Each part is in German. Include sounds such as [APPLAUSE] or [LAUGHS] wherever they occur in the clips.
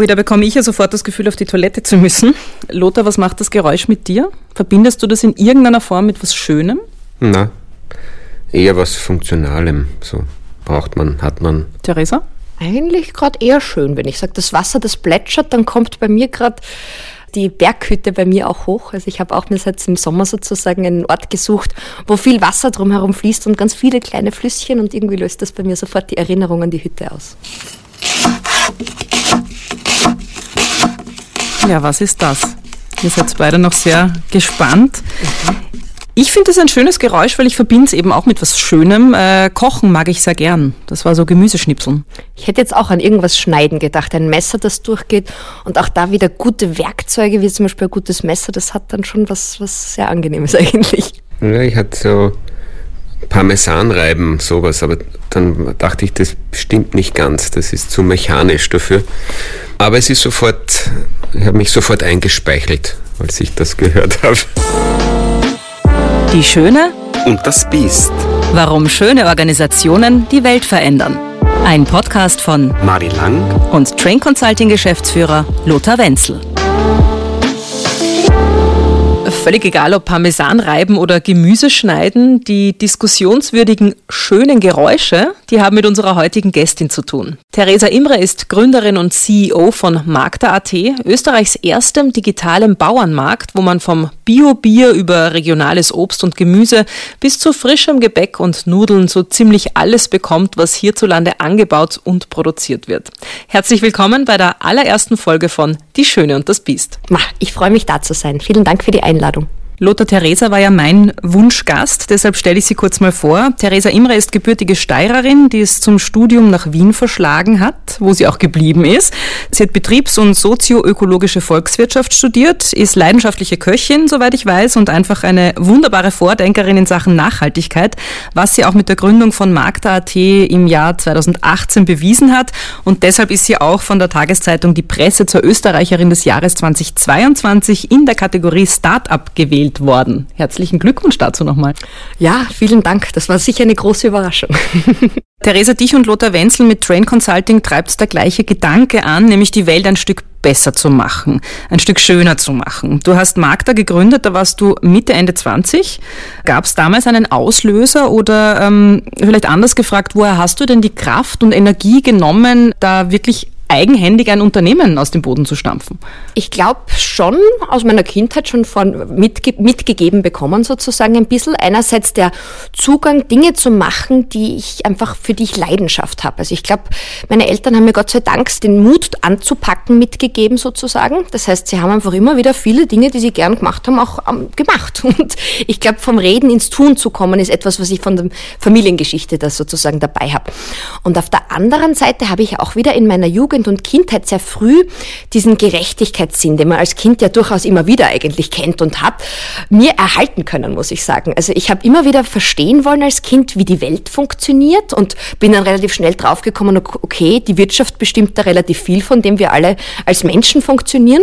Ui, da bekomme ich ja sofort das Gefühl, auf die Toilette zu müssen. Lothar, was macht das Geräusch mit dir? Verbindest du das in irgendeiner Form mit was Schönem? Na, eher was Funktionalem. So braucht man, hat man. Theresa? Eigentlich gerade eher schön, wenn ich sage, das Wasser, das plätschert, dann kommt bei mir gerade die Berghütte bei mir auch hoch. Also ich habe auch mir seit im Sommer sozusagen einen Ort gesucht, wo viel Wasser drumherum fließt und ganz viele kleine Flüsschen und irgendwie löst das bei mir sofort die Erinnerung an die Hütte aus. Ja, was ist das? Ihr seid beide noch sehr gespannt. Ich finde das ein schönes Geräusch, weil ich verbinde es eben auch mit was Schönem. Äh, Kochen mag ich sehr gern. Das war so Gemüseschnipseln. Ich hätte jetzt auch an irgendwas schneiden gedacht, ein Messer, das durchgeht und auch da wieder gute Werkzeuge, wie zum Beispiel ein gutes Messer, das hat dann schon was, was sehr Angenehmes [LAUGHS] eigentlich. Ja, ich hatte so Parmesanreiben, sowas, aber dann dachte ich, das stimmt nicht ganz, das ist zu mechanisch dafür. Aber es ist sofort, ich habe mich sofort eingespeichelt, als ich das [LAUGHS] gehört habe. Die Schöne und das Biest. Warum schöne Organisationen die Welt verändern. Ein Podcast von Mari Lang und Train Consulting Geschäftsführer Lothar Wenzel völlig egal, ob Parmesan reiben oder Gemüse schneiden, die diskussionswürdigen, schönen Geräusche, die haben mit unserer heutigen Gästin zu tun. Theresa Imre ist Gründerin und CEO von Magda.at, Österreichs erstem digitalen Bauernmarkt, wo man vom Bio-Bier über regionales Obst und Gemüse bis zu frischem Gebäck und Nudeln so ziemlich alles bekommt, was hierzulande angebaut und produziert wird. Herzlich willkommen bei der allerersten Folge von Die Schöne und das Biest. Ich freue mich da zu sein. Vielen Dank für die Einladung. Lothar Theresa war ja mein Wunschgast, deshalb stelle ich sie kurz mal vor. Theresa Imre ist gebürtige Steirerin, die es zum Studium nach Wien verschlagen hat, wo sie auch geblieben ist. Sie hat Betriebs- und sozioökologische Volkswirtschaft studiert, ist leidenschaftliche Köchin, soweit ich weiß, und einfach eine wunderbare Vordenkerin in Sachen Nachhaltigkeit, was sie auch mit der Gründung von Magda.at im Jahr 2018 bewiesen hat. Und deshalb ist sie auch von der Tageszeitung Die Presse zur Österreicherin des Jahres 2022 in der Kategorie Startup gewählt gewählt worden. Herzlichen Glückwunsch dazu nochmal. Ja, vielen Dank. Das war sicher eine große Überraschung. [LAUGHS] Theresa, dich und Lothar Wenzel mit Train Consulting treibt der gleiche Gedanke an, nämlich die Welt ein Stück besser zu machen, ein Stück schöner zu machen. Du hast Magda gegründet, da warst du Mitte, Ende 20. Gab es damals einen Auslöser oder ähm, vielleicht anders gefragt, woher hast du denn die Kraft und Energie genommen, da wirklich eigenhändig ein Unternehmen aus dem Boden zu stampfen? Ich glaube schon aus meiner Kindheit schon von mitge mitgegeben bekommen sozusagen ein bisschen. Einerseits der Zugang, Dinge zu machen, die ich einfach für die ich Leidenschaft habe. Also ich glaube, meine Eltern haben mir Gott sei Dank den Mut anzupacken mitgegeben sozusagen. Das heißt, sie haben einfach immer wieder viele Dinge, die sie gern gemacht haben, auch um, gemacht. [LAUGHS] Und ich glaube, vom Reden ins Tun zu kommen, ist etwas, was ich von der Familiengeschichte da sozusagen dabei habe. Und auf der anderen Seite habe ich auch wieder in meiner Jugend Jugend und Kindheit sehr früh diesen Gerechtigkeitssinn, den man als Kind ja durchaus immer wieder eigentlich kennt und hat, mir erhalten können, muss ich sagen. Also ich habe immer wieder verstehen wollen als Kind, wie die Welt funktioniert und bin dann relativ schnell draufgekommen, okay, die Wirtschaft bestimmt da relativ viel, von dem wir alle als Menschen funktionieren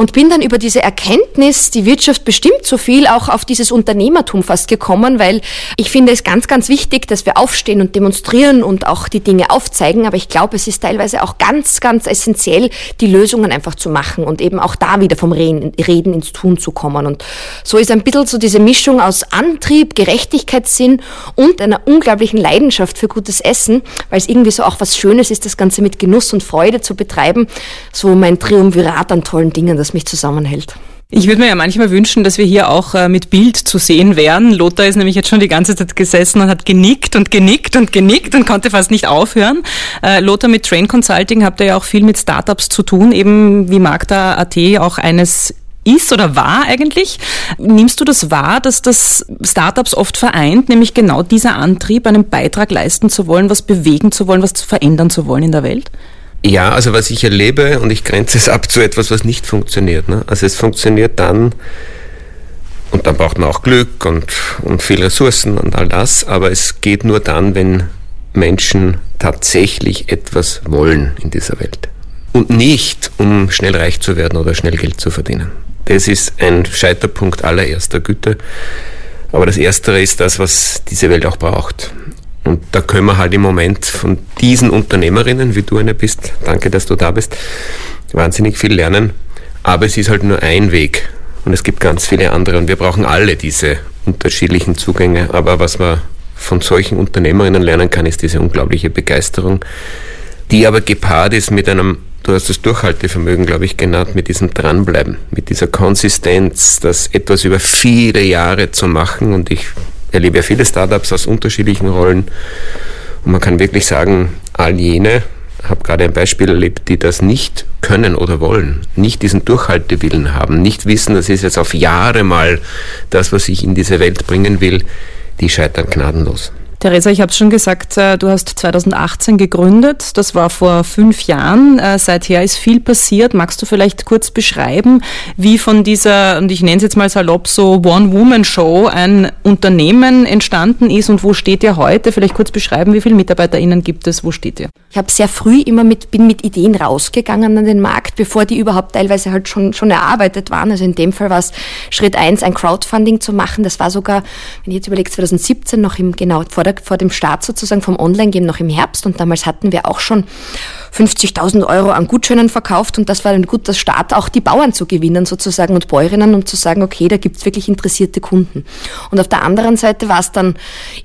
und bin dann über diese Erkenntnis, die Wirtschaft bestimmt so viel, auch auf dieses Unternehmertum fast gekommen, weil ich finde es ganz, ganz wichtig, dass wir aufstehen und demonstrieren und auch die Dinge aufzeigen, aber ich glaube, es ist teilweise auch ganz, ganz essentiell, die Lösungen einfach zu machen und eben auch da wieder vom Reden ins Tun zu kommen. Und so ist ein bisschen so diese Mischung aus Antrieb, Gerechtigkeitssinn und einer unglaublichen Leidenschaft für gutes Essen, weil es irgendwie so auch was Schönes ist, das Ganze mit Genuss und Freude zu betreiben, so mein Triumvirat an tollen Dingen, das mich zusammenhält. Ich würde mir ja manchmal wünschen, dass wir hier auch äh, mit Bild zu sehen wären. Lothar ist nämlich jetzt schon die ganze Zeit gesessen und hat genickt und genickt und genickt und konnte fast nicht aufhören. Äh, Lothar mit Train Consulting habt ihr ja auch viel mit Startups zu tun, eben wie Magda AT auch eines ist oder war eigentlich. Nimmst du das wahr, dass das Startups oft vereint, nämlich genau dieser Antrieb, einen Beitrag leisten zu wollen, was bewegen zu wollen, was verändern zu wollen in der Welt? Ja, also was ich erlebe, und ich grenze es ab zu etwas, was nicht funktioniert. Ne? Also es funktioniert dann, und dann braucht man auch Glück und, und viel Ressourcen und all das, aber es geht nur dann, wenn Menschen tatsächlich etwas wollen in dieser Welt. Und nicht, um schnell reich zu werden oder schnell Geld zu verdienen. Das ist ein Scheiterpunkt allererster Güte. Aber das Erstere ist das, was diese Welt auch braucht. Und da können wir halt im Moment von diesen Unternehmerinnen, wie du eine bist, danke, dass du da bist, wahnsinnig viel lernen. Aber es ist halt nur ein Weg. Und es gibt ganz viele andere. Und wir brauchen alle diese unterschiedlichen Zugänge. Aber was man von solchen Unternehmerinnen lernen kann, ist diese unglaubliche Begeisterung, die aber gepaart ist mit einem, du hast das Durchhaltevermögen, glaube ich, genannt, mit diesem Dranbleiben, mit dieser Konsistenz, das etwas über viele Jahre zu machen. Und ich erlebe ja viele Startups aus unterschiedlichen Rollen. Und man kann wirklich sagen, all jene, habe gerade ein Beispiel erlebt, die das nicht können oder wollen, nicht diesen Durchhaltewillen haben, nicht wissen, das ist jetzt auf Jahre mal das, was ich in diese Welt bringen will, die scheitern gnadenlos. Theresa, ich habe es schon gesagt, äh, du hast 2018 gegründet. Das war vor fünf Jahren. Äh, seither ist viel passiert. Magst du vielleicht kurz beschreiben, wie von dieser, und ich nenne es jetzt mal salopp, so One-Woman-Show ein Unternehmen entstanden ist und wo steht ihr heute? Vielleicht kurz beschreiben, wie viele MitarbeiterInnen gibt es? Wo steht ihr? Ich habe sehr früh immer mit, bin mit Ideen rausgegangen an den Markt, bevor die überhaupt teilweise halt schon, schon erarbeitet waren. Also in dem Fall war es Schritt eins, ein Crowdfunding zu machen. Das war sogar, wenn ich jetzt überlege, 2017 noch im, genau, vor der vor, vor dem Start sozusagen vom Online-Game noch im Herbst und damals hatten wir auch schon 50.000 Euro an Gutscheinen verkauft und das war ein guter Start, auch die Bauern zu gewinnen sozusagen und Bäuerinnen, um zu sagen, okay, da gibt's wirklich interessierte Kunden. Und auf der anderen Seite war es dann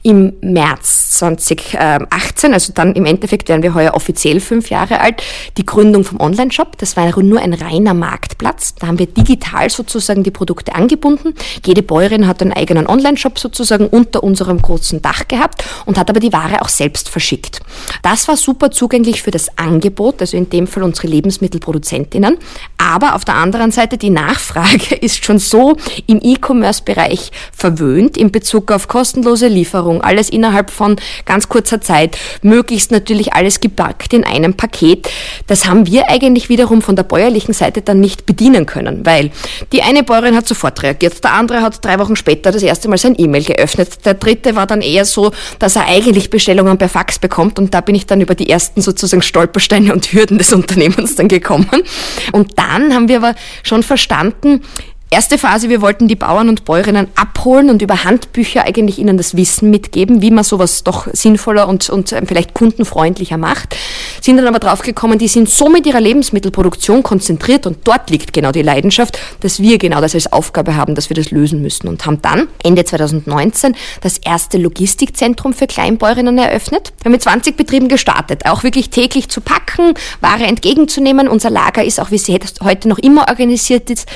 im März 2018, also dann im Endeffekt wären wir heuer offiziell fünf Jahre alt, die Gründung vom Online-Shop. Das war nur ein reiner Marktplatz. Da haben wir digital sozusagen die Produkte angebunden. Jede Bäuerin hat einen eigenen Online-Shop sozusagen unter unserem großen Dach gehabt und hat aber die Ware auch selbst verschickt. Das war super zugänglich für das Angebot, also in dem Fall unsere Lebensmittelproduzentinnen. Aber auf der anderen Seite die Nachfrage [LAUGHS] ist schon so im E-Commerce-Bereich verwöhnt in Bezug auf kostenlose Lieferung, alles innerhalb von ganz kurzer Zeit, möglichst natürlich alles gepackt in einem Paket. Das haben wir eigentlich wiederum von der bäuerlichen Seite dann nicht bedienen können, weil die eine Bäuerin hat sofort reagiert, der andere hat drei Wochen später das erste Mal sein E-Mail geöffnet, der dritte war dann eher so, dass er eigentlich Bestellungen per Fax bekommt und da bin ich dann über die ersten sozusagen Stolpersteine und Hürden des [LAUGHS] Unternehmens dann gekommen. Und dann haben wir aber schon verstanden, Erste Phase, wir wollten die Bauern und Bäuerinnen abholen und über Handbücher eigentlich ihnen das Wissen mitgeben, wie man sowas doch sinnvoller und, und ähm, vielleicht kundenfreundlicher macht. Sind dann aber draufgekommen, die sind so mit ihrer Lebensmittelproduktion konzentriert und dort liegt genau die Leidenschaft, dass wir genau das als Aufgabe haben, dass wir das lösen müssen und haben dann Ende 2019 das erste Logistikzentrum für Kleinbäuerinnen eröffnet. Wir haben mit 20 Betrieben gestartet, auch wirklich täglich zu packen, Ware entgegenzunehmen. Unser Lager ist auch, wie sie heute noch immer organisiert ist,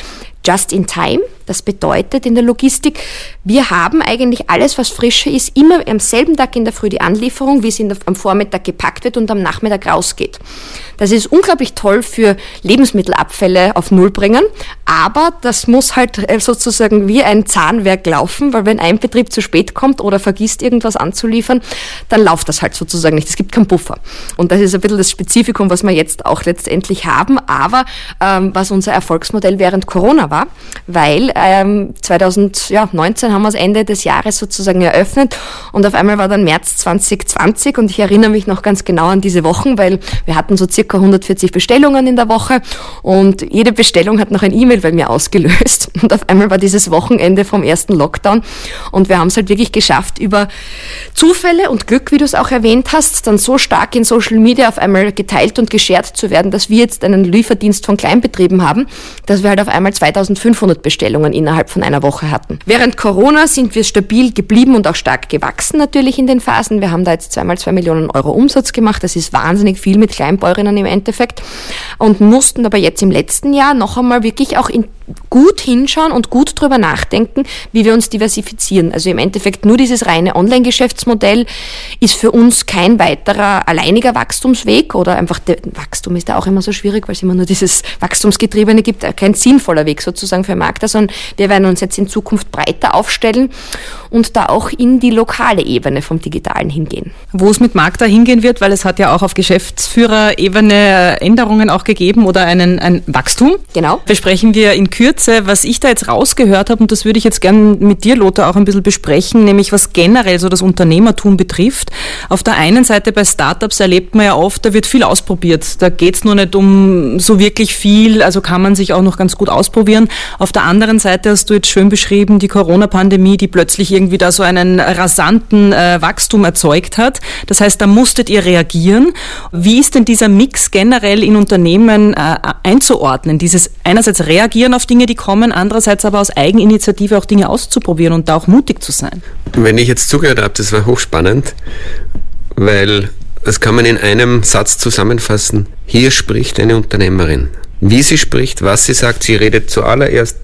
just in time. Das bedeutet in der Logistik, wir haben eigentlich alles, was frischer ist, immer am selben Tag in der Früh die Anlieferung, wie es der, am Vormittag gepackt wird und am Nachmittag rausgeht. Das ist unglaublich toll für Lebensmittelabfälle auf Null bringen, aber das muss halt äh, sozusagen wie ein Zahnwerk laufen, weil wenn ein Betrieb zu spät kommt oder vergisst irgendwas anzuliefern, dann läuft das halt sozusagen nicht. Es gibt keinen Puffer. Und das ist ein bisschen das Spezifikum, was wir jetzt auch letztendlich haben, aber ähm, was unser Erfolgsmodell während Corona war, weil ähm, 2019 haben wir das Ende des Jahres sozusagen eröffnet und auf einmal war dann März 2020 und ich erinnere mich noch ganz genau an diese Wochen, weil wir hatten so circa 140 Bestellungen in der Woche und jede Bestellung hat noch ein E-Mail bei mir ausgelöst [LAUGHS] und auf einmal war dieses Wochenende vom ersten Lockdown und wir haben es halt wirklich geschafft, über Zufälle und Glück, wie du es auch erwähnt hast, dann so stark in Social Media auf einmal geteilt und geshared zu werden, dass wir jetzt einen Lieferdienst von Kleinbetrieben haben, dass wir halt auf einmal 2500 Bestellungen Bestellungen innerhalb von einer Woche hatten. Während Corona sind wir stabil geblieben und auch stark gewachsen natürlich in den Phasen. Wir haben da jetzt zweimal zwei Millionen Euro Umsatz gemacht. Das ist wahnsinnig viel mit Kleinbäuerinnen im Endeffekt und mussten aber jetzt im letzten Jahr noch einmal wirklich auch in gut hinschauen und gut drüber nachdenken, wie wir uns diversifizieren. Also im Endeffekt nur dieses reine Online-Geschäftsmodell ist für uns kein weiterer alleiniger Wachstumsweg oder einfach der Wachstum ist da auch immer so schwierig, weil es immer nur dieses Wachstumsgetriebene gibt, kein sinnvoller Weg sozusagen für Markt, sondern wir werden uns jetzt in Zukunft breiter aufstellen und da auch in die lokale Ebene vom Digitalen hingehen. Wo es mit Markt da hingehen wird, weil es hat ja auch auf Geschäftsführerebene Änderungen auch gegeben oder einen, ein Wachstum. Genau. Besprechen wir in Kürze. Was ich da jetzt rausgehört habe, und das würde ich jetzt gerne mit dir, Lothar, auch ein bisschen besprechen, nämlich was generell so das Unternehmertum betrifft. Auf der einen Seite bei Startups erlebt man ja oft, da wird viel ausprobiert. Da geht es nur nicht um so wirklich viel, also kann man sich auch noch ganz gut ausprobieren. Auf der anderen Seite hast du jetzt schön beschrieben, die Corona-Pandemie, die plötzlich irgendwie da so einen rasanten äh, Wachstum erzeugt hat. Das heißt, da musstet ihr reagieren. Wie ist denn dieser Mix generell in Unternehmen äh, einzuordnen? Dieses einerseits reagieren auf Dinge, die kommen, andererseits aber aus Eigeninitiative auch Dinge auszuprobieren und da auch mutig zu sein. Wenn ich jetzt zugehört habe, das war hochspannend, weil das kann man in einem Satz zusammenfassen. Hier spricht eine Unternehmerin. Wie sie spricht, was sie sagt, sie redet zuallererst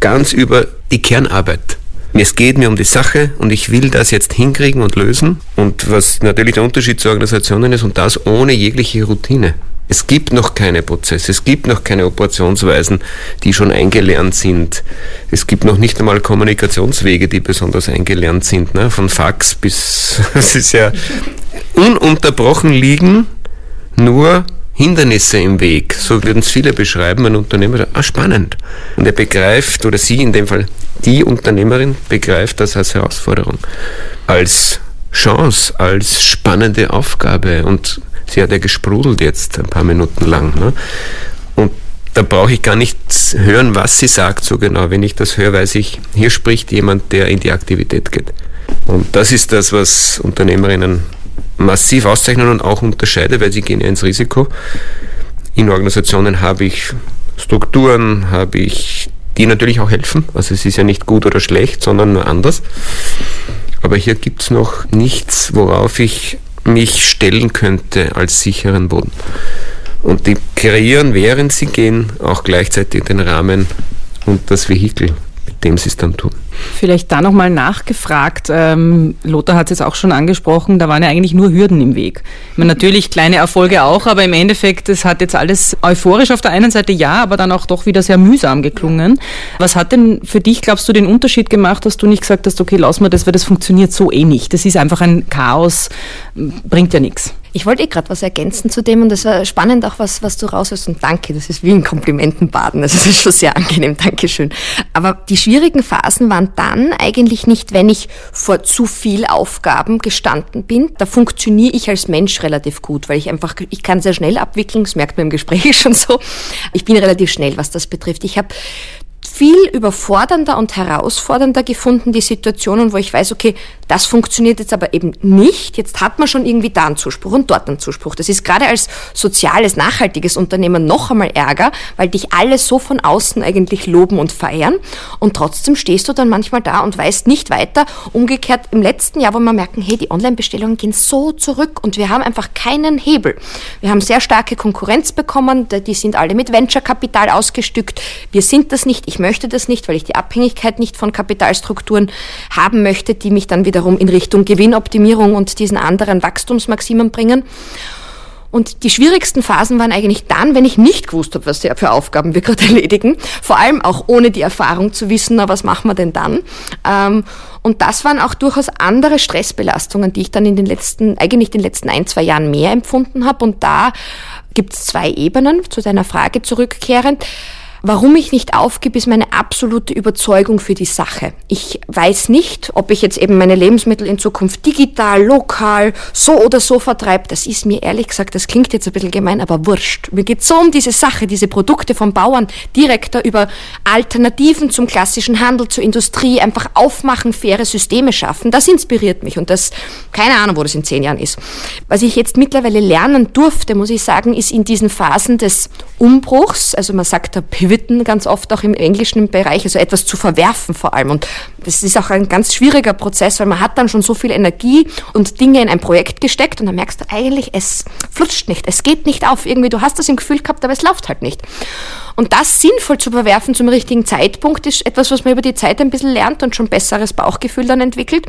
ganz über die Kernarbeit. Es geht mir um die Sache und ich will das jetzt hinkriegen und lösen. Und was natürlich der Unterschied zu Organisationen ist und das ohne jegliche Routine. Es gibt noch keine Prozesse, es gibt noch keine Operationsweisen, die schon eingelernt sind. Es gibt noch nicht einmal Kommunikationswege, die besonders eingelernt sind, ne? von Fax bis, [LAUGHS] es ist ja ununterbrochen liegen nur Hindernisse im Weg. So würden es viele beschreiben. Ein Unternehmer sagt, ah, spannend. Und er begreift, oder sie in dem Fall, die Unternehmerin begreift das als Herausforderung, als Chance, als spannende Aufgabe. Und sie hat ja gesprudelt jetzt ein paar Minuten lang. Ne? Und da brauche ich gar nicht hören, was sie sagt so genau. Wenn ich das höre, weiß ich, hier spricht jemand, der in die Aktivität geht. Und das ist das, was Unternehmerinnen massiv auszeichnen und auch unterscheide, weil sie gehen ja ins Risiko. In Organisationen habe ich Strukturen, habe ich, die natürlich auch helfen. Also es ist ja nicht gut oder schlecht, sondern nur anders. Aber hier gibt es noch nichts, worauf ich mich stellen könnte als sicheren Boden. Und die kreieren, während sie gehen, auch gleichzeitig den Rahmen und das Vehikel, mit dem sie es dann tun. Vielleicht da nochmal nachgefragt. Ähm, Lothar hat es jetzt auch schon angesprochen, da waren ja eigentlich nur Hürden im Weg. Ich meine, natürlich kleine Erfolge auch, aber im Endeffekt, es hat jetzt alles euphorisch auf der einen Seite ja, aber dann auch doch wieder sehr mühsam geklungen. Was hat denn für dich, glaubst du, den Unterschied gemacht, dass du nicht gesagt hast, okay, lass mal das, weil das funktioniert so eh nicht. Das ist einfach ein Chaos, bringt ja nichts. Ich wollte eh gerade was ergänzen zu dem und es war spannend auch, was, was du raushörst und danke, das ist wie ein Komplimentenbaden, also das ist schon sehr angenehm, Dankeschön. Aber die schwierigen Phasen waren dann eigentlich nicht, wenn ich vor zu viel Aufgaben gestanden bin. Da funktioniere ich als Mensch relativ gut, weil ich einfach, ich kann sehr schnell abwickeln, das merkt man im Gespräch [LAUGHS] schon so. Ich bin relativ schnell, was das betrifft. Ich habe viel überfordernder und herausfordernder gefunden, die Situationen, wo ich weiß, okay, das funktioniert jetzt aber eben nicht. Jetzt hat man schon irgendwie da einen Zuspruch und dort einen Zuspruch. Das ist gerade als soziales, nachhaltiges Unternehmen noch einmal Ärger, weil dich alle so von außen eigentlich loben und feiern. Und trotzdem stehst du dann manchmal da und weißt nicht weiter. Umgekehrt im letzten Jahr, wo wir merken, hey, die Online-Bestellungen gehen so zurück und wir haben einfach keinen Hebel. Wir haben sehr starke Konkurrenz bekommen. Die sind alle mit Venture-Kapital ausgestückt. Wir sind das nicht. Ich möchte das nicht, weil ich die Abhängigkeit nicht von Kapitalstrukturen haben möchte, die mich dann wiederum in Richtung Gewinnoptimierung und diesen anderen Wachstumsmaximen bringen. Und die schwierigsten Phasen waren eigentlich dann, wenn ich nicht gewusst habe, was für Aufgaben wir gerade [LAUGHS] erledigen. Vor allem auch ohne die Erfahrung zu wissen, na, was machen wir denn dann? Ähm, und das waren auch durchaus andere Stressbelastungen, die ich dann in den letzten, eigentlich den letzten ein, zwei Jahren mehr empfunden habe. Und da gibt es zwei Ebenen, zu deiner Frage zurückkehrend. Warum ich nicht aufgebe, ist meine absolute Überzeugung für die Sache. Ich weiß nicht, ob ich jetzt eben meine Lebensmittel in Zukunft digital, lokal, so oder so vertreibe. Das ist mir ehrlich gesagt, das klingt jetzt ein bisschen gemein, aber wurscht. Mir geht so um diese Sache, diese Produkte vom Bauern direkter über Alternativen zum klassischen Handel, zur Industrie, einfach aufmachen, faire Systeme schaffen. Das inspiriert mich und das, keine Ahnung, wo das in zehn Jahren ist. Was ich jetzt mittlerweile lernen durfte, muss ich sagen, ist in diesen Phasen des Umbruchs, also man sagt der Pivot, Pivoten ganz oft auch im englischen Bereich, also etwas zu verwerfen vor allem. Und das ist auch ein ganz schwieriger Prozess, weil man hat dann schon so viel Energie und Dinge in ein Projekt gesteckt und dann merkst du eigentlich, es flutscht nicht, es geht nicht auf. Irgendwie, du hast das im Gefühl gehabt, aber es läuft halt nicht. Und das sinnvoll zu verwerfen zum richtigen Zeitpunkt ist etwas, was man über die Zeit ein bisschen lernt und schon besseres Bauchgefühl dann entwickelt.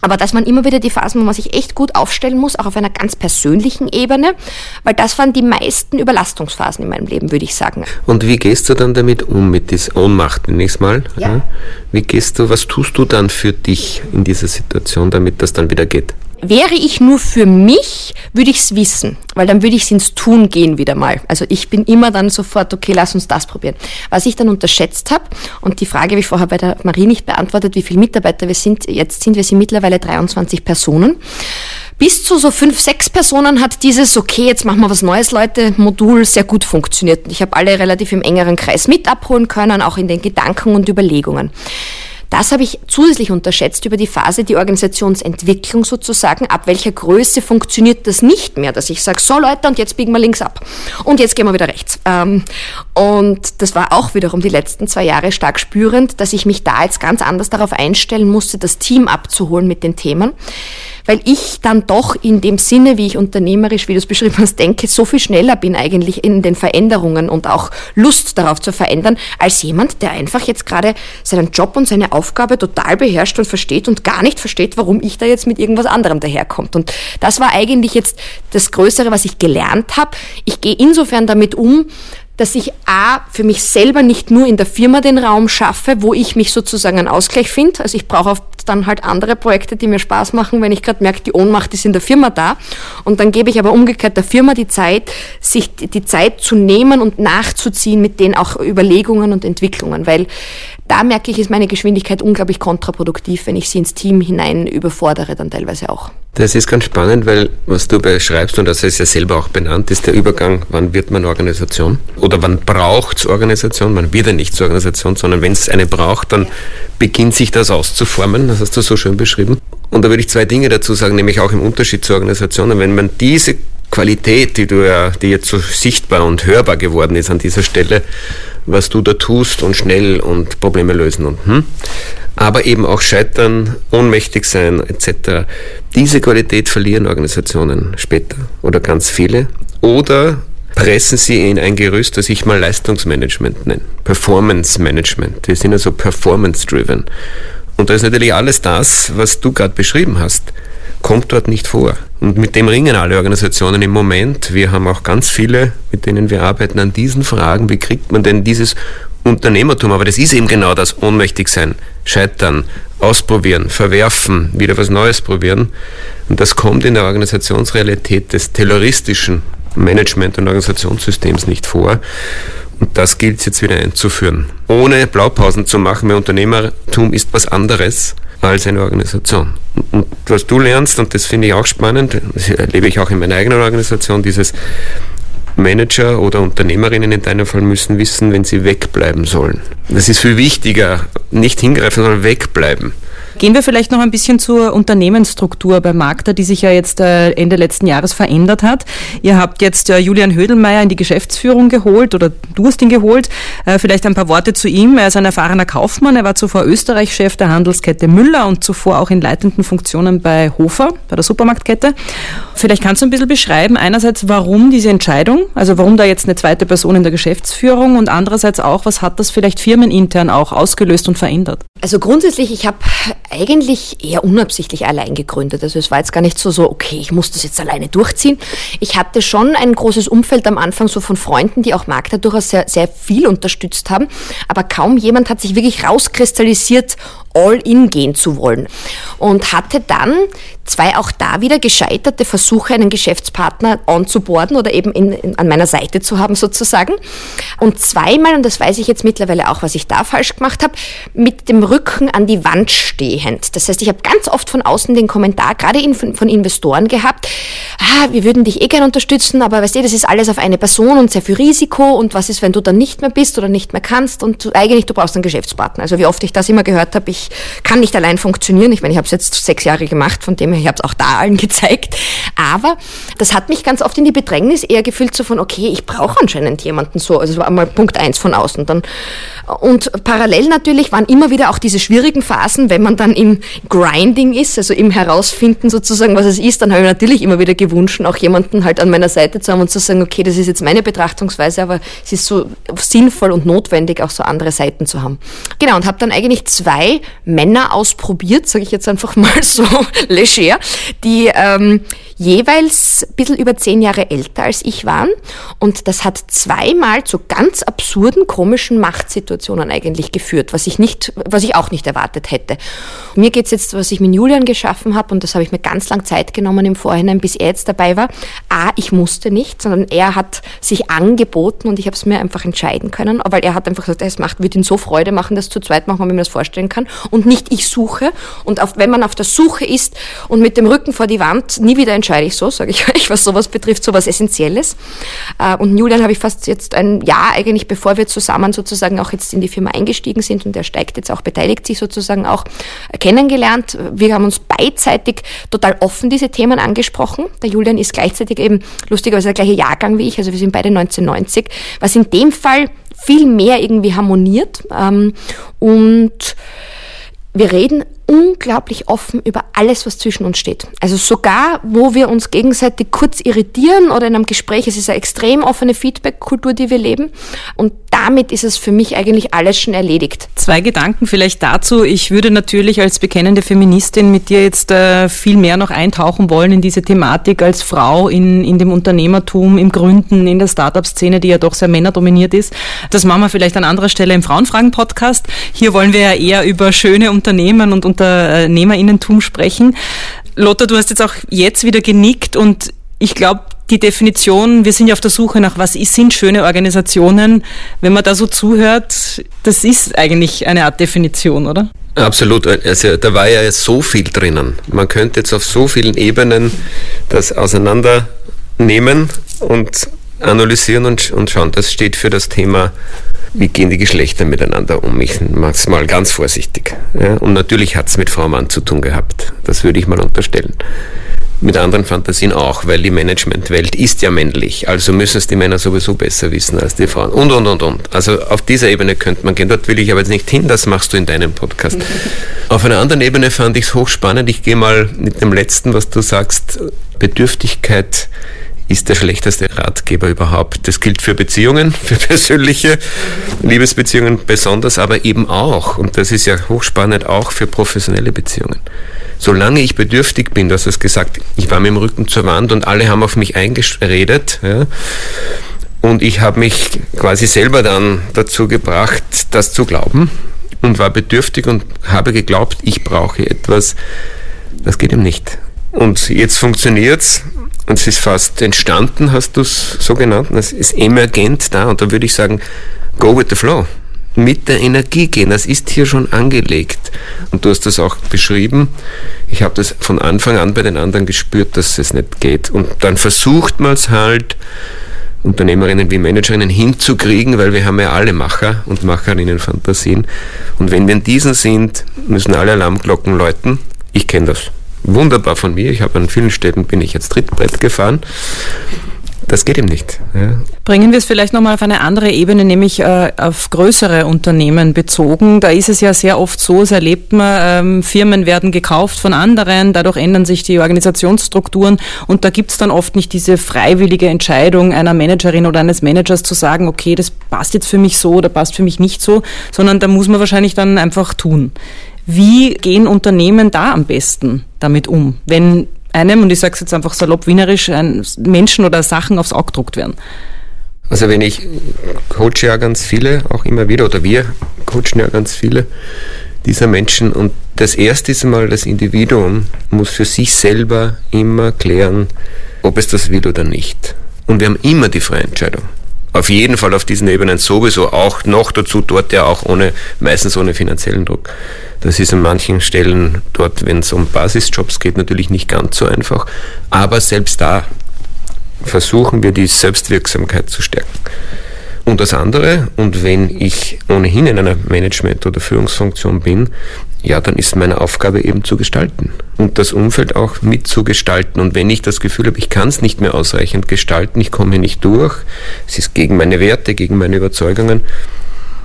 Aber dass man immer wieder die Phasen, wo man sich echt gut aufstellen muss, auch auf einer ganz persönlichen Ebene, weil das waren die meisten Überlastungsphasen in meinem Leben, würde ich sagen. Und wie gehst du dann damit um, mit dieser Ohnmacht, nenne ich es mal? Ja. Wie gehst du, was tust du dann für dich in dieser Situation, damit das dann wieder geht? Wäre ich nur für mich, würde ich es wissen, weil dann würde ich es ins Tun gehen wieder mal. Also ich bin immer dann sofort, okay, lass uns das probieren. Was ich dann unterschätzt habe, und die Frage habe ich vorher bei der Marie nicht beantwortet, wie viele Mitarbeiter wir sind, jetzt sind wir sind mittlerweile 23 Personen. Bis zu so fünf, sechs Personen hat dieses, okay, jetzt machen wir was Neues, Leute, Modul sehr gut funktioniert. Ich habe alle relativ im engeren Kreis mit abholen können, auch in den Gedanken und Überlegungen. Das habe ich zusätzlich unterschätzt über die Phase, die Organisationsentwicklung sozusagen. Ab welcher Größe funktioniert das nicht mehr, dass ich sage, so Leute, und jetzt biegen wir links ab. Und jetzt gehen wir wieder rechts. Ähm, und das war auch wiederum die letzten zwei Jahre stark spürend, dass ich mich da jetzt ganz anders darauf einstellen musste, das Team abzuholen mit den Themen weil ich dann doch in dem Sinne, wie ich unternehmerisch, wie du es beschrieben hast, denke, so viel schneller bin eigentlich in den Veränderungen und auch Lust darauf zu verändern, als jemand, der einfach jetzt gerade seinen Job und seine Aufgabe total beherrscht und versteht und gar nicht versteht, warum ich da jetzt mit irgendwas anderem daherkommt. Und das war eigentlich jetzt das Größere, was ich gelernt habe. Ich gehe insofern damit um, dass ich A, für mich selber nicht nur in der Firma den Raum schaffe, wo ich mich sozusagen einen Ausgleich finde. Also ich brauche oft dann halt andere Projekte, die mir Spaß machen, wenn ich gerade merke, die Ohnmacht ist in der Firma da. Und dann gebe ich aber umgekehrt der Firma die Zeit, sich die Zeit zu nehmen und nachzuziehen mit den auch Überlegungen und Entwicklungen, weil da merke ich, ist meine Geschwindigkeit unglaublich kontraproduktiv, wenn ich sie ins Team hinein überfordere, dann teilweise auch. Das ist ganz spannend, weil was du beschreibst, und das ist ja selber auch benannt, ist der Übergang, wann wird man Organisation? Oder wann braucht es Organisation? Man wird ja nicht zur Organisation, sondern wenn es eine braucht, dann beginnt sich das auszuformen. Das hast du so schön beschrieben. Und da würde ich zwei Dinge dazu sagen, nämlich auch im Unterschied zur Organisation. wenn man diese Qualität, die du ja, die jetzt so sichtbar und hörbar geworden ist an dieser Stelle, was du da tust und schnell und Probleme lösen und hm, aber eben auch scheitern, ohnmächtig sein etc. Diese Qualität verlieren Organisationen später oder ganz viele oder pressen sie in ein Gerüst, das ich mal Leistungsmanagement nenne, Performance Management. Wir sind also performance-driven. Und da ist natürlich alles das, was du gerade beschrieben hast kommt dort nicht vor. Und mit dem ringen alle Organisationen im Moment. Wir haben auch ganz viele, mit denen wir arbeiten, an diesen Fragen. Wie kriegt man denn dieses Unternehmertum? Aber das ist eben genau das Ohnmächtigsein, Scheitern, Ausprobieren, Verwerfen, wieder was Neues probieren. Und das kommt in der Organisationsrealität des terroristischen Management- und Organisationssystems nicht vor. Und das gilt es jetzt wieder einzuführen. Ohne Blaupausen zu machen, weil Unternehmertum ist was anderes als eine Organisation. Und was du lernst, und das finde ich auch spannend, das erlebe ich auch in meiner eigenen Organisation, dieses Manager oder Unternehmerinnen in deinem Fall müssen wissen, wenn sie wegbleiben sollen. Das ist viel wichtiger, nicht hingreifen, sondern wegbleiben. Gehen wir vielleicht noch ein bisschen zur Unternehmensstruktur bei Magda, die sich ja jetzt äh, Ende letzten Jahres verändert hat. Ihr habt jetzt äh, Julian Hödelmeier in die Geschäftsführung geholt oder du hast ihn geholt. Äh, vielleicht ein paar Worte zu ihm. Er ist ein erfahrener Kaufmann. Er war zuvor Österreich-Chef der Handelskette Müller und zuvor auch in leitenden Funktionen bei Hofer, bei der Supermarktkette. Vielleicht kannst du ein bisschen beschreiben, einerseits, warum diese Entscheidung, also warum da jetzt eine zweite Person in der Geschäftsführung und andererseits auch, was hat das vielleicht firmenintern auch ausgelöst und verändert? Also grundsätzlich, ich habe eigentlich eher unabsichtlich allein gegründet. Also es war jetzt gar nicht so, so, okay, ich muss das jetzt alleine durchziehen. Ich hatte schon ein großes Umfeld am Anfang so von Freunden, die auch Markt durchaus sehr, sehr viel unterstützt haben. Aber kaum jemand hat sich wirklich rauskristallisiert, all in gehen zu wollen. Und hatte dann zwei auch da wieder gescheiterte Versuche, einen Geschäftspartner onzuboarden oder eben in, in, an meiner Seite zu haben sozusagen. Und zweimal, und das weiß ich jetzt mittlerweile auch, was ich da falsch gemacht habe, mit dem Rücken an die Wand stehend. Das heißt, ich habe ganz oft von außen den Kommentar, gerade in, von, von, Investoren gehabt, ah, wir würden dich eh gerne unterstützen, aber weißt du, das ist alles auf eine Person und sehr viel Risiko und was ist, wenn du dann nicht mehr bist oder nicht mehr kannst und du, eigentlich du brauchst einen Geschäftspartner. Also wie oft ich das immer gehört habe, ich kann nicht allein funktionieren. Ich meine, ich habe es jetzt sechs Jahre gemacht, von dem her, ich habe es auch da allen [LAUGHS] gezeigt. Aber das hat mich ganz oft in die Bedrängnis eher gefühlt, so von, okay, ich brauche anscheinend jemanden so. Also das war einmal Punkt eins von außen. Dann, und parallel natürlich waren immer wieder auch diese schwierigen Phasen, wenn man dann im Grinding ist, also im Herausfinden sozusagen, was es ist, dann habe ich natürlich immer wieder gewünscht, auch jemanden halt an meiner Seite zu haben und zu sagen, okay, das ist jetzt meine Betrachtungsweise, aber es ist so sinnvoll und notwendig, auch so andere Seiten zu haben. Genau, und habe dann eigentlich zwei Männer ausprobiert, sage ich jetzt einfach mal [LAUGHS] so leger, die ähm, jeweils ein bisschen über zehn Jahre älter als ich waren. Und das hat zweimal zu ganz absurden, komischen Machtsituationen eigentlich geführt, was ich nicht, was ich auch nicht erwartet hätte. Mir geht es jetzt, was ich mit Julian geschaffen habe, und das habe ich mir ganz lang Zeit genommen im Vorhinein, bis er jetzt dabei war. A, ich musste nicht, sondern er hat sich angeboten und ich habe es mir einfach entscheiden können, weil er hat einfach gesagt, es macht, wird ihn so Freude machen, das zu zweit machen, wenn man das vorstellen kann. Und nicht ich suche. Und auf, wenn man auf der Suche ist und mit dem Rücken vor die Wand, nie wieder entscheide ich so, sage ich [LAUGHS] euch, was sowas betrifft, sowas Essentielles. Äh, und Julian habe ich fast jetzt ein Jahr eigentlich, bevor wir zusammen sozusagen auch jetzt in die Firma eingestiegen sind und er steigt jetzt auch, beteiligt sich sozusagen auch, kennengelernt. Wir haben uns beidseitig total offen diese Themen angesprochen. Der Julian ist gleichzeitig eben lustigerweise der gleiche Jahrgang wie ich, also wir sind beide 1990, was in dem Fall viel mehr irgendwie harmoniert. Ähm, und wir reden unglaublich offen über alles, was zwischen uns steht. Also sogar, wo wir uns gegenseitig kurz irritieren oder in einem Gespräch, es ist eine extrem offene Feedback-Kultur, die wir leben. Und damit ist es für mich eigentlich alles schon erledigt. Zwei Gedanken vielleicht dazu. Ich würde natürlich als bekennende Feministin mit dir jetzt äh, viel mehr noch eintauchen wollen in diese Thematik als Frau in, in dem Unternehmertum, im Gründen, in der Startup-Szene, die ja doch sehr männerdominiert ist. Das machen wir vielleicht an anderer Stelle im Frauenfragen-Podcast. Hier wollen wir ja eher über schöne Unternehmen und Unternehmerinnentum sprechen. Lotta, du hast jetzt auch jetzt wieder genickt und ich glaube, die Definition, wir sind ja auf der Suche nach, was sind schöne Organisationen. Wenn man da so zuhört, das ist eigentlich eine Art Definition, oder? Absolut. Also da war ja so viel drinnen. Man könnte jetzt auf so vielen Ebenen das auseinandernehmen und analysieren und, und schauen. Das steht für das Thema wie gehen die Geschlechter miteinander um? Ich mache es mal ganz vorsichtig. Ja? Und natürlich hat es mit Frau-Mann zu tun gehabt. Das würde ich mal unterstellen. Mit anderen Fantasien auch, weil die Managementwelt ist ja männlich. Also müssen es die Männer sowieso besser wissen als die Frauen. Und, und, und, und. Also auf dieser Ebene könnte man gehen. Dort will ich aber jetzt nicht hin. Das machst du in deinem Podcast. [LAUGHS] auf einer anderen Ebene fand ich es hochspannend. Ich gehe mal mit dem letzten, was du sagst. Bedürftigkeit ist der schlechteste Ratgeber überhaupt. Das gilt für Beziehungen, für persönliche Liebesbeziehungen besonders, aber eben auch, und das ist ja hochspannend, auch für professionelle Beziehungen. Solange ich bedürftig bin, du hast es gesagt, ich war mit dem Rücken zur Wand und alle haben auf mich eingeredet, ja, und ich habe mich quasi selber dann dazu gebracht, das zu glauben und war bedürftig und habe geglaubt, ich brauche etwas. Das geht ihm nicht. Und jetzt funktioniert's und es ist fast entstanden, hast du es so genannt, es ist emergent da und da würde ich sagen, go with the flow. Mit der Energie gehen, das ist hier schon angelegt. Und du hast das auch beschrieben. Ich habe das von Anfang an bei den anderen gespürt, dass es nicht geht. Und dann versucht man es halt, Unternehmerinnen wie Managerinnen hinzukriegen, weil wir haben ja alle Macher und Macherinnen Fantasien. Und wenn wir in diesen sind, müssen alle Alarmglocken läuten. Ich kenne das wunderbar von mir. Ich habe an vielen Städten bin ich jetzt Trittbrett gefahren. Das geht ihm nicht. Ja. Bringen wir es vielleicht nochmal auf eine andere Ebene, nämlich äh, auf größere Unternehmen bezogen. Da ist es ja sehr oft so, es erlebt man, ähm, Firmen werden gekauft von anderen, dadurch ändern sich die Organisationsstrukturen und da gibt es dann oft nicht diese freiwillige Entscheidung einer Managerin oder eines Managers zu sagen, okay, das passt jetzt für mich so oder passt für mich nicht so, sondern da muss man wahrscheinlich dann einfach tun. Wie gehen Unternehmen da am besten damit um, wenn einem, und ich sage es jetzt einfach salopp wienerisch, Menschen oder Sachen aufs Auge gedruckt werden? Also wenn ich coache ja ganz viele, auch immer wieder, oder wir coachen ja ganz viele dieser Menschen und das erste ist mal, das Individuum muss für sich selber immer klären, ob es das will oder nicht. Und wir haben immer die freie Entscheidung. Auf jeden Fall auf diesen Ebenen sowieso auch noch dazu dort ja auch ohne, meistens ohne finanziellen Druck. Das ist an manchen Stellen dort, wenn es um Basisjobs geht, natürlich nicht ganz so einfach. Aber selbst da versuchen wir die Selbstwirksamkeit zu stärken. Und das andere, und wenn ich ohnehin in einer Management- oder Führungsfunktion bin, ja, dann ist meine Aufgabe eben zu gestalten und das Umfeld auch mitzugestalten. Und wenn ich das Gefühl habe, ich kann es nicht mehr ausreichend gestalten, ich komme nicht durch, es ist gegen meine Werte, gegen meine Überzeugungen,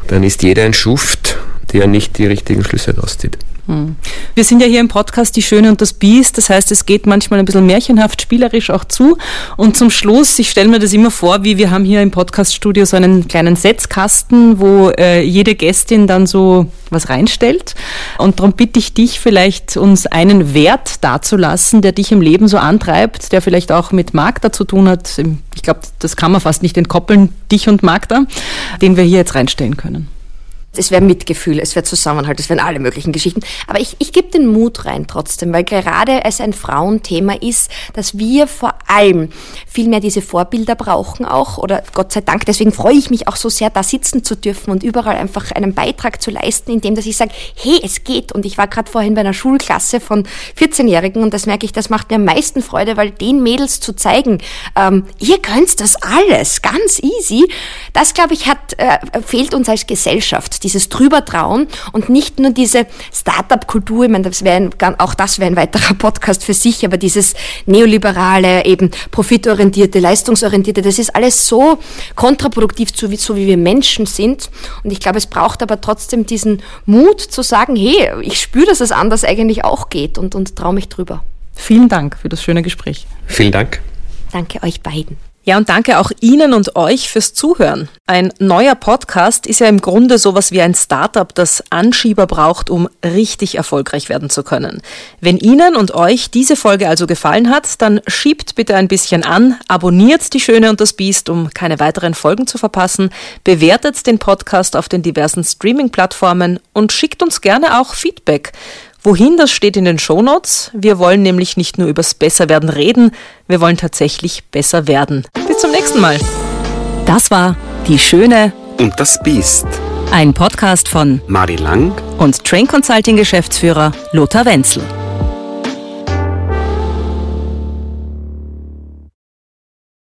dann ist jeder ein Schuft der nicht die richtigen Schlüsse rauszieht. Hm. Wir sind ja hier im Podcast Die Schöne und das Biest. Das heißt, es geht manchmal ein bisschen märchenhaft, spielerisch auch zu. Und zum Schluss, ich stelle mir das immer vor, wie wir haben hier im Podcaststudio so einen kleinen Setzkasten, wo äh, jede Gästin dann so was reinstellt. Und darum bitte ich dich vielleicht, uns einen Wert dazulassen, der dich im Leben so antreibt, der vielleicht auch mit Magda zu tun hat. Ich glaube, das kann man fast nicht entkoppeln, dich und Magda, den wir hier jetzt reinstellen können. Es wäre Mitgefühl, es wäre Zusammenhalt, es wären alle möglichen Geschichten. Aber ich, ich gebe den Mut rein trotzdem, weil gerade es ein Frauenthema ist, dass wir vor allem viel mehr diese Vorbilder brauchen auch oder Gott sei Dank. Deswegen freue ich mich auch so sehr, da sitzen zu dürfen und überall einfach einen Beitrag zu leisten, indem dass ich sage, hey, es geht. Und ich war gerade vorhin bei einer Schulklasse von 14-Jährigen und das merke ich, das macht mir am meisten Freude, weil den Mädels zu zeigen, ähm, ihr könnt das alles, ganz easy, das glaube ich hat, äh, fehlt uns als Gesellschaft, dieses Drübertrauen und nicht nur diese Startup-Kultur, ich meine, das wäre auch das wäre ein weiterer [LAUGHS] Podcast für sich, aber dieses neoliberale, eben profitorientierte, leistungsorientierte, das ist alles so kontraproduktiv, so wie, so wie wir Menschen sind. Und ich glaube, es braucht aber trotzdem diesen Mut zu sagen, hey, ich spüre, dass es anders eigentlich auch geht und, und traue mich drüber. Vielen Dank für das schöne Gespräch. Vielen Dank. Danke euch beiden. Ja, und danke auch Ihnen und euch fürs Zuhören. Ein neuer Podcast ist ja im Grunde sowas wie ein Startup, das Anschieber braucht, um richtig erfolgreich werden zu können. Wenn Ihnen und euch diese Folge also gefallen hat, dann schiebt bitte ein bisschen an, abonniert die Schöne und das Biest, um keine weiteren Folgen zu verpassen, bewertet den Podcast auf den diversen Streaming-Plattformen und schickt uns gerne auch Feedback. Wohin das steht in den Shownotes. Wir wollen nämlich nicht nur übers Besserwerden reden, wir wollen tatsächlich besser werden. Bis zum nächsten Mal. Das war Die Schöne und das Biest. Ein Podcast von Mari Lang und Train Consulting Geschäftsführer Lothar Wenzel.